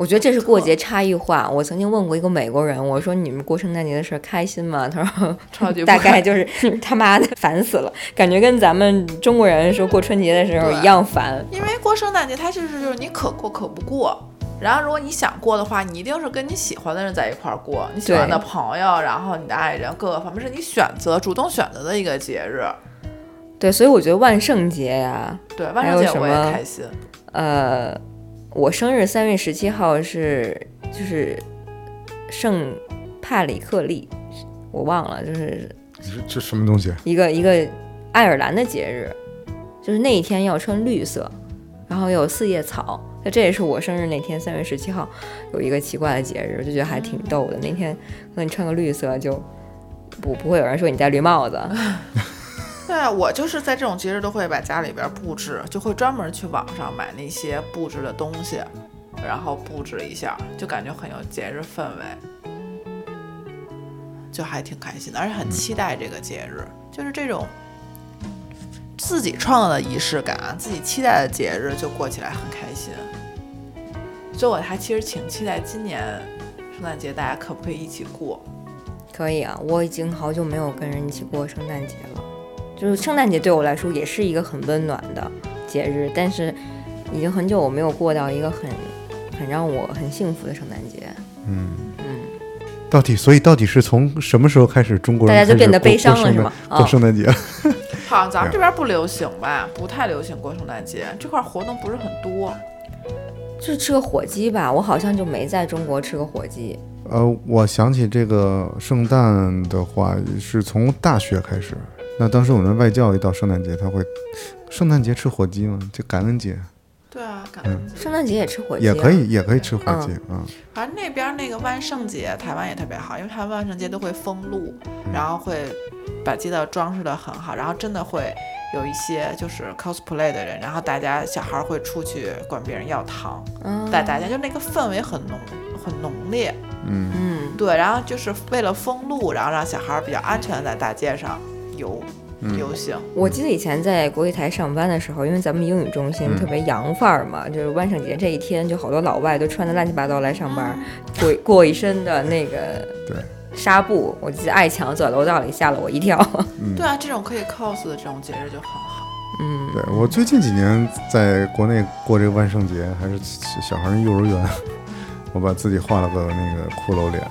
我觉得这是过节差异化。我曾经问过一个美国人，我说你们过圣诞节的事儿开心吗？他说 超级大概就是 他妈的烦死了，感觉跟咱们中国人说过春节的时候一样烦。因为过圣诞节，它就是就是你可过可不过。然后，如果你想过的话，你一定是跟你喜欢的人在一块儿过，你喜欢的朋友，然后你的爱人，各个方面是你选择主动选择的一个节日。对，所以我觉得万圣节呀、对，万圣节我也开心。呃，我生日三月十七号是就是圣帕里克利，我忘了，就是这这什么东西？一个一个爱尔兰的节日，就是那一天要穿绿色，然后有四叶草。那这也是我生日那天，三月十七号有一个奇怪的节日，就觉得还挺逗的。那天可能你穿个绿色就不不会有人说你戴绿帽子。对啊，我就是在这种节日都会把家里边布置，就会专门去网上买那些布置的东西，然后布置一下，就感觉很有节日氛围，就还挺开心的，而且很期待这个节日，就是这种自己创造的仪式感，自己期待的节日就过起来很开心。所以我还其实挺期待今年圣诞节大家可不可以一起过。可以啊，我已经好久没有跟人一起过圣诞节了。就是圣诞节对我来说也是一个很温暖的节日，但是已经很久我没有过到一个很很让我很幸福的圣诞节。嗯嗯，到底，所以到底是从什么时候开始中国人大家就变得悲伤了是吗过哦圣诞节 了，好像咱们这边不流行吧，不太流行过圣诞节，这块活动不是很多。就是吃个火鸡吧，我好像就没在中国吃过火鸡。呃，我想起这个圣诞的话，是从大学开始，那当时我们外教一到圣诞节，他会圣诞节吃火鸡吗？就感恩节。对啊，感恩节。圣诞节也吃火鸡、啊，也可以，也可以吃火鸡啊。反正那边那个万圣节，台湾也特别好，因为台湾万圣节都会封路，然后会把街道装饰的很好，然后真的会有一些就是 cosplay 的人，然后大家小孩会出去管别人要糖，嗯。带大家就那个氛围很浓很浓烈，嗯，嗯，对，然后就是为了封路，然后让小孩比较安全的在大街上游嗯游行，我记得以前在国际台上班的时候，因为咱们英语中心嗯特别洋范儿嘛，就是万圣节这一天，就好多老外都穿的乱七八糟来上班，过过一身的那个对纱布。我记得爱强走在楼道里吓了我一跳。对啊，这种可以 cos 的这种节日就很好。嗯，对我最近几年在国内过这个万圣节，还是小孩儿幼儿园，我把自己画了个那个骷髅脸。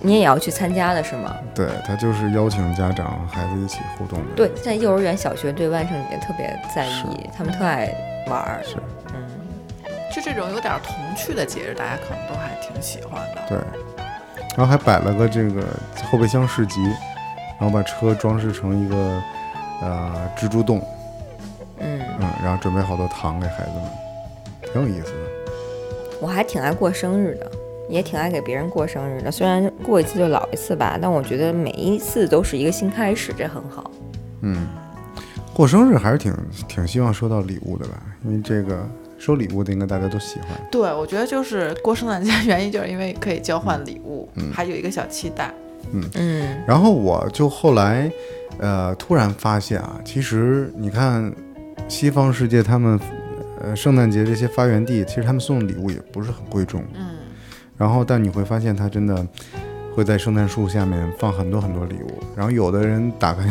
你也要去参加的是吗？对他就是邀请家长孩子一起互动的。对，在幼儿园、小学对万圣节特别在意，他们特爱玩儿。是，嗯，就这种有点童趣的节日，大家可能都还挺喜欢的。对，然后还摆了个这个后备箱市集，然后把车装饰成一个呃蜘蛛洞，嗯，嗯，然后准备好多糖给孩子们，挺有意思的。我还挺爱过生日的，也挺爱给别人过生日的。虽然过一次就老一次吧，但我觉得每一次都是一个新开始，这很好。嗯，过生日还是挺挺希望收到礼物的吧，因为这个收礼物的应该大家都喜欢。对，我觉得就是过圣诞节原因，就是因为可以交换礼物，还有一个小期待。嗯然后我就后来，呃，突然发现啊，其实你看西方世界他们，呃，圣诞节这些发源地，其实他们送的礼物也不是很贵重。嗯，然后，但你会发现他真的会在圣诞树下面放很多很多礼物，然后有的人打开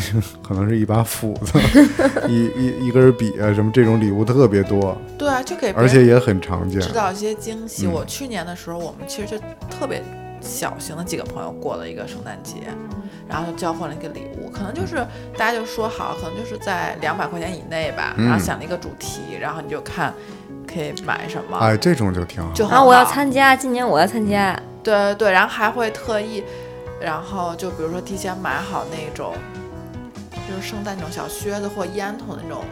可能是一把斧子，一一一根笔啊，什么这种礼物特别多，对啊，就给别人而且也很常见。制造一些惊喜。嗯我去年的时候，我们其实就特别小型的几个朋友过了一个圣诞节，然后就交换了一个礼物，可能就是大家就说好，可能就是在两百块钱以内吧，嗯然后想了一个主题，然后你就看可以买什么，哎，这种就挺好。就好啊，我要参加，今年我要参加。对对对，然后还会特意，然后就比如说提前买好那种，就是圣诞那种小靴子或烟筒那种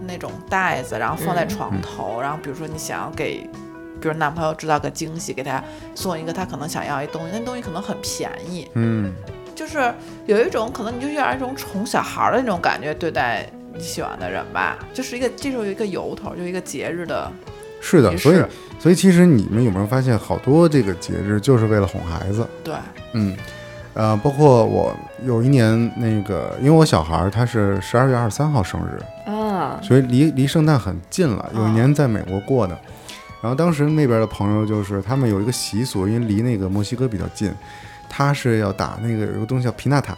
那种袋子，然后放在嗯床头，然后比如说你想要给。比如男朋友制造个惊喜，给他送一个他可能想要一东西，那东西可能很便宜，嗯，就是有一种可能你就有点一种宠小孩儿的那种感觉对待你喜欢的人吧，就是一个这种有一个由头，就一个节日的是的，所以，所以其实你们有没有发现，好多这个节日就是为了哄孩子。对，嗯，呃，包括我有一年那个，因为我小孩儿他是十二月二十三号生日，啊，所以离离圣诞很近了。有一年在美国过的，然后当时那边的朋友就是他们有一个习俗，因为离那个墨西哥比较近，他是要打那个有个东西叫皮纳塔，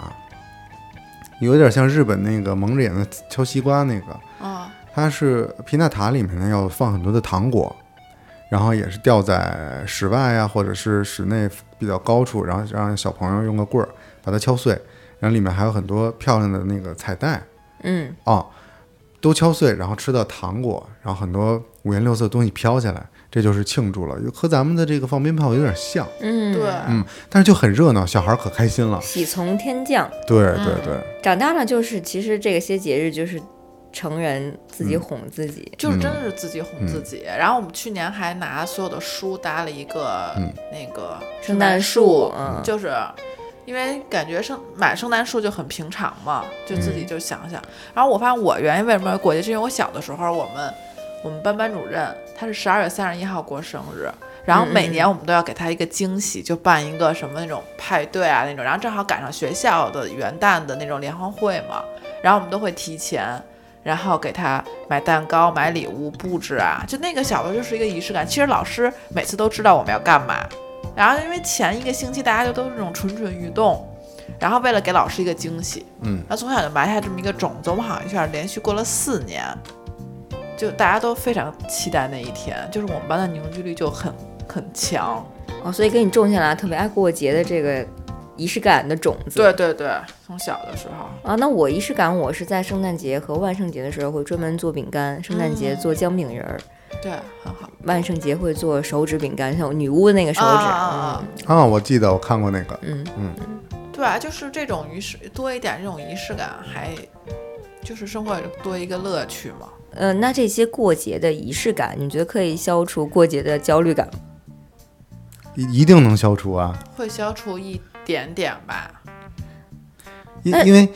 有点像日本那个蒙着眼的敲西瓜那个，啊、它是皮纳塔里面呢要放很多的糖果，然后也是吊在室外呀、或者是室内比较高处，然后让小朋友用个棍儿把它敲碎，然后里面还有很多漂亮的那个彩带。嗯，啊，都敲碎，然后吃到糖果，然后很多五颜六色的东西飘下来，这就是庆祝了，和咱们的这个放鞭炮有点像，嗯，对，嗯，但是就很热闹，小孩儿可开心了，喜从天降。对对对，长大了就是，其实这些节日就是成人自己哄自己。就是真的是自己哄自己。然后我们去年还拿所有的书搭了一个、嗯那个圣诞树嗯就是因为感觉圣买圣诞树就很平常嘛，就自嗯己就想想。然后我发现我原因为什么要过节，是因为我小的时候我们我们班班主任他是十二月三十一号过生日。然后每年我们都要给他一个惊喜，就办一个什么那种派对啊那种，然后正好赶上学校的元旦的那种联欢会嘛，然后我们都会提前，然后给他买蛋糕、买礼物、布置啊，就那个小的就是一个仪式感。其实老师每次都知道我们要干嘛，然后因为前一个星期大家就都是那种蠢蠢欲动，然后为了给老师一个惊喜，嗯，他从小就埋下这么一个种子。我们好像一下连续过了四年，就大家都非常期待那一天，就是我们班的凝聚力就很很强。哦，所以给你种下来特别爱过节的这个仪式感的种子。对对对，从小的时候，啊，那我仪式感，我是在圣诞节和万圣节的时候会专门做饼干，圣诞节做姜饼人儿，对，很好。万圣节会做手指饼干，像女巫的那个手指。啊啊啊嗯啊，我记得我看过那个，嗯嗯，对，啊？就是这种仪式多一点，这种仪式感还就是生活多一个乐趣嘛。嗯、那这些过节的仪式感，你觉得可以消除过节的焦虑感吗？一一定能消除啊，会消除一点点吧。因因为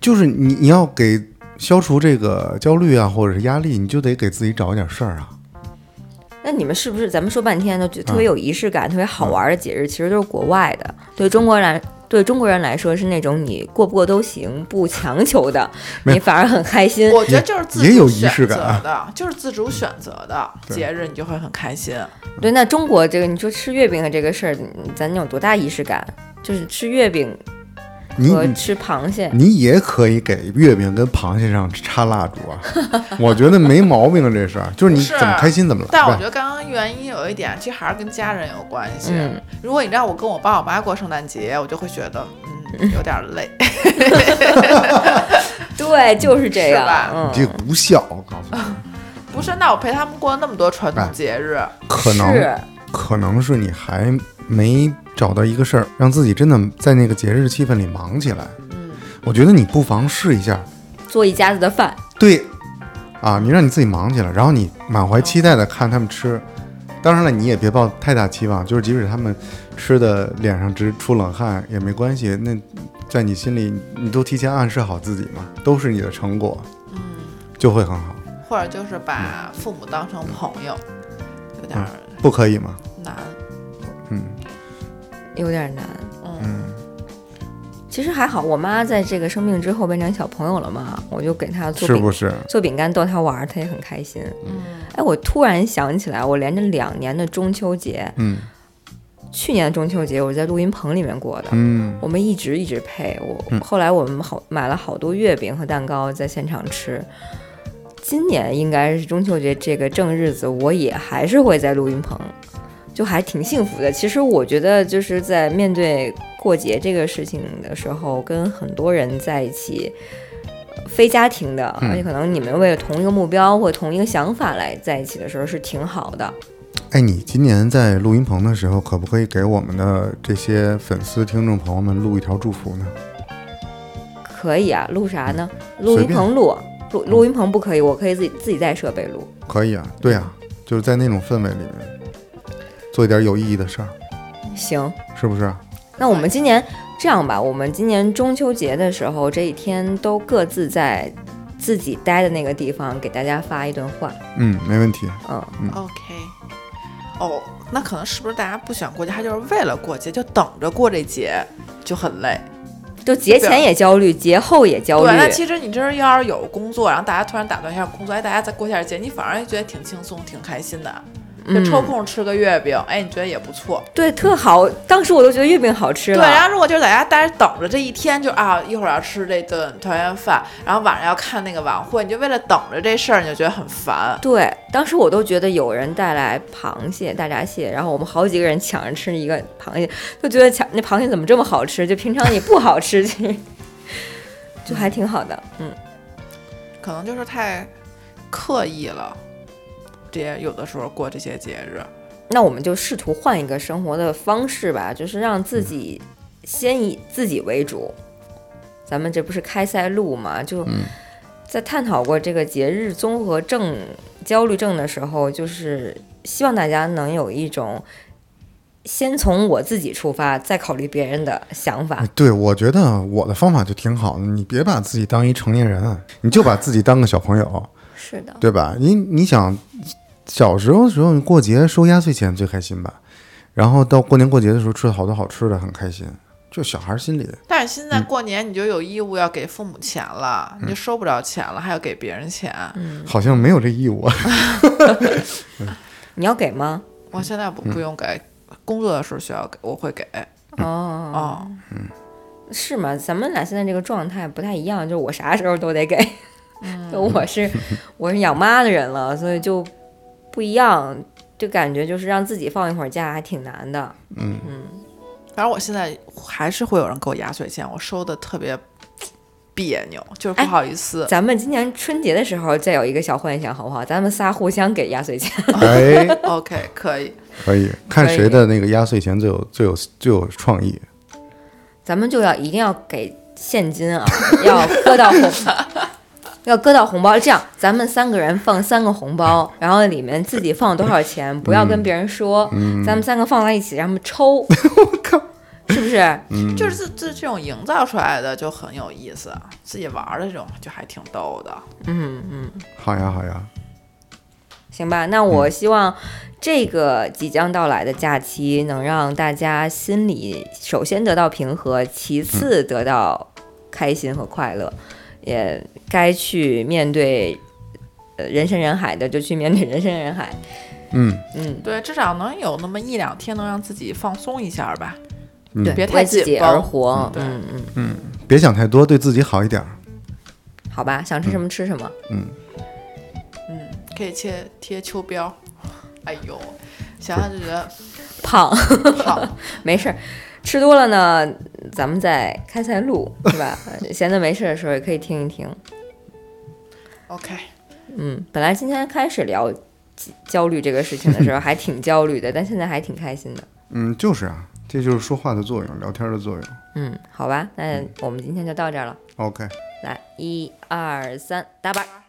就是你你要给消除这个焦虑啊，或者是压力，你就得给自己找一点事儿啊。那你们是不是咱们说半天都觉得特别有仪式感、特别好玩的节日，其实都是国外的？对中国人来，对中国人来说是那种你过不过都行，不强求的，你反而很开心。我觉得就是自也有主选仪式感择的，就是自主选择的对节日，你就会很开心。对，那中国这个你说吃月饼的这个事儿，咱有多大仪式感？就是吃月饼和吃螃蟹。你也可以给月饼跟螃蟹上插蜡烛啊，我觉得没毛病啊，这事儿就是你怎么开心怎么来。但我觉得刚刚原因有一点，其实还是跟家人有关系。嗯如果你让我跟我爸我妈过圣诞节，我就会觉得嗯有点累。对，就是这样。是吧嗯你，这不孝，我告诉你，不是，那我陪他们过那么多传统哎节日，可能可能是你还没找到一个事儿，让自己真的在那个节日气氛里忙起来。嗯，我觉得你不妨试一下，做一家子的饭。对，啊，你让你自己忙起来，然后你满怀期待的看他们吃。当然了，你也别抱太大期望，就是即使他们吃的脸上直出冷汗也没关系，那在你心里你都提前暗示好自己嘛，都是你的成果，嗯，就会很好。或者就是把父母当成朋友，有点儿不可以吗？难。嗯有点难。嗯，嗯，其实还好，我妈在这个生病之后变成小朋友了嘛，我就给她做饼是不是？做饼干逗她玩儿，她也很开心。嗯哎，我突然想起来，我连着两年的中秋节，嗯去年的中秋节我在录音棚里面过的。嗯我们一直一直配我，嗯后来我们好买了好多月饼和蛋糕在现场吃。今年应该是中秋节这个正日子，我也还是会在录音棚，就还挺幸福的。其实我觉得就是在面对过节这个事情的时候，跟很多人在一起，呃非家庭的，嗯而且可能你们为了同一个目标或同一个想法来在一起的时候是挺好的。哎，你今年在录音棚的时候，可不可以给我们的这些粉丝、听众朋友们录一条祝福呢？可以啊，录啥呢？录音棚录，录录音棚不可以，我可以自己自己带设备录。可以啊，对啊，就是在那种氛围里面做一点有意义的事儿，行，是不是？那我们今年这样吧，我们今年中秋节的时候，这一天都各自在自己待的那个地方给大家发一段话。嗯，没问题。嗯，OK，哦，那可能是不是大家不想过节，他就是为了过节，就等着过这节，就很累。就节前也焦虑，节后也焦虑对，。那其实你这儿要是有工作，然后大家突然打断一下工作，哎，大家再过一下节，你反而觉得挺轻松、挺开心的。就嗯，抽空吃个月饼，哎，你觉得也不错。对，特好。当时我都觉得月饼好吃对，然后如果就是在家待着等着这一天，就啊一会儿要吃这顿团圆饭，然后晚上要看那个晚会，你就为了等着这事儿，你就觉得很烦。对，当时我都觉得有人带来螃蟹、大闸蟹，然后我们好几个人抢着吃一个螃蟹，就觉得抢那螃蟹怎么这么好吃？就平常也不好吃，其 实就还挺好的。嗯，可能就是太刻意了，这些有的时候过这些节日，那我们就试图换一个生活的方式吧，就是让自己先以自己为主。咱们这不是开塞露嘛？就在探讨过这个节日综合症、焦虑症的时候，就是希望大家能有一种先从我自己出发，再考虑别人的想法。对，我觉得我的方法就挺好的，你别把自己当一成年人，你就把自己当个小朋友，是的，对吧？你你想，小时候的时候你过节收压岁钱最开心吧，然后到过年过节的时候吃了好多好吃的，很开心。就小孩心里，但是现在过年你就有义务要给父母钱了，你就收不着钱了，还要给别人钱。好像没有这义务。啊 你要给吗？我现在不不用给，工作的时候需要给，我会给。哦，哦，是吗？咱们俩现在这个状态不太一样，就是我啥时候都得给。就我是我是养妈的人了，所以就不一样，就感觉就是让自己放一会儿假还挺难的。嗯嗯反正我现在还是会有人给我压岁钱，我收的特别别扭，就是不哎好意思。咱们今年春节的时候再有一个小幻想，好不好？咱们仨互相给压岁钱。哎，OK，可以。可以看谁的那个压岁钱最有最有最有创意。咱们就要一定要给现金啊，要搁到红，要搁到红包。这样，咱们三个人放三个红包，然后里面自己放多少钱，不要跟别人说。咱们三个放在一起，让他们抽。我靠，是不是？就是这这这种营造出来的就很有意思，自己玩儿的这种就还挺逗的。嗯嗯。好呀好呀，行吧，那我希望这个即将到来的假期能让大家心里首先得到平和，其次得到开心和快乐，也该去面对呃人山人海的就去面对人山人海。嗯嗯，对，至少能有那么一两天能让自己放松一下吧。嗯对，别太自己紧绷而活。嗯嗯嗯，别想太多，对自己好一点儿。好吧，想吃什么吃什么。嗯嗯，可以贴贴秋膘。哎呦，想想就觉得胖 胖。没事儿，吃多了呢，咱们再开塞露，是吧？闲的没事的时候也可以听一听。OK，嗯，本来今天开始聊焦虑这个事情的时候还挺焦虑的，但现在还挺开心的。嗯，就是啊，这就是说话的作用，聊天的作用。嗯，好吧，那我们今天就到这儿了。OK。来，一二三，打板儿。